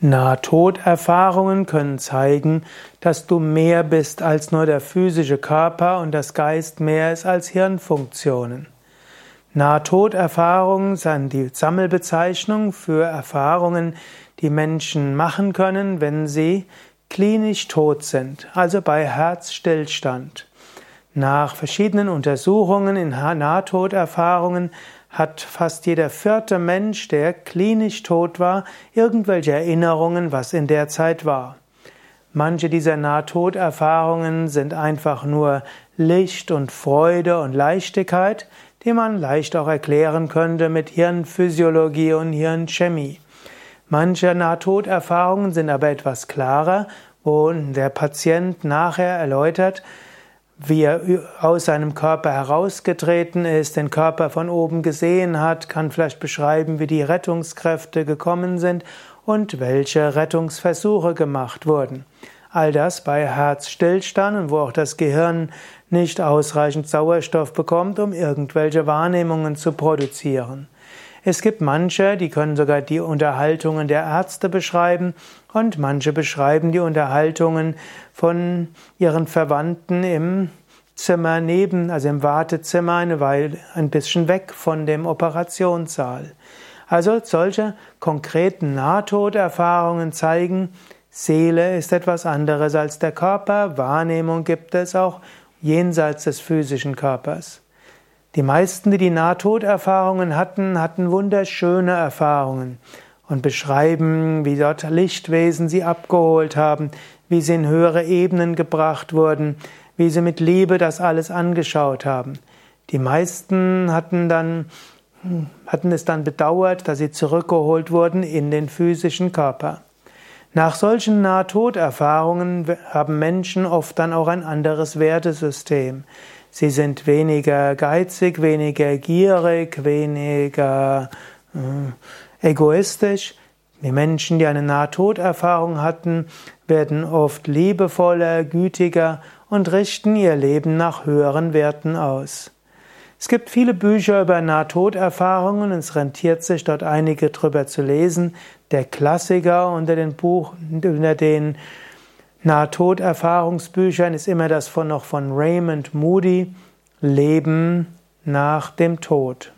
Nahtoderfahrungen können zeigen, dass du mehr bist als nur der physische Körper und das Geist mehr ist als Hirnfunktionen. Nahtoderfahrungen sind die Sammelbezeichnung für Erfahrungen, die Menschen machen können, wenn sie klinisch tot sind, also bei Herzstillstand. Nach verschiedenen Untersuchungen in Nahtoderfahrungen hat fast jeder vierte Mensch, der klinisch tot war, irgendwelche Erinnerungen, was in der Zeit war. Manche dieser Nahtoderfahrungen sind einfach nur Licht und Freude und Leichtigkeit, die man leicht auch erklären könnte mit Hirnphysiologie und Hirnchemie. Manche Nahtoderfahrungen sind aber etwas klarer, wo der Patient nachher erläutert, wie er aus seinem Körper herausgetreten ist, den Körper von oben gesehen hat, kann vielleicht beschreiben, wie die Rettungskräfte gekommen sind und welche Rettungsversuche gemacht wurden. All das bei Herzstillstand, wo auch das Gehirn nicht ausreichend Sauerstoff bekommt, um irgendwelche Wahrnehmungen zu produzieren. Es gibt manche, die können sogar die Unterhaltungen der Ärzte beschreiben und manche beschreiben die Unterhaltungen von ihren Verwandten im Zimmer neben, also im Wartezimmer, eine Weile ein bisschen weg von dem Operationssaal. Also solche konkreten Nahtoderfahrungen zeigen, Seele ist etwas anderes als der Körper, Wahrnehmung gibt es auch jenseits des physischen Körpers. Die meisten, die die Nahtoderfahrungen hatten, hatten wunderschöne Erfahrungen und beschreiben, wie dort Lichtwesen sie abgeholt haben, wie sie in höhere Ebenen gebracht wurden, wie sie mit Liebe das alles angeschaut haben. Die meisten hatten dann hatten es dann bedauert, dass sie zurückgeholt wurden in den physischen Körper. Nach solchen Nahtoderfahrungen haben Menschen oft dann auch ein anderes Wertesystem. Sie sind weniger geizig, weniger gierig, weniger äh, egoistisch. Die Menschen, die eine Nahtoderfahrung hatten, werden oft liebevoller, gütiger und richten ihr Leben nach höheren Werten aus. Es gibt viele Bücher über Nahtoderfahrungen es rentiert sich dort einige drüber zu lesen. Der Klassiker unter den Buch, unter den Nahtoderfahrungsbüchern ist immer das von noch von Raymond Moody Leben nach dem Tod.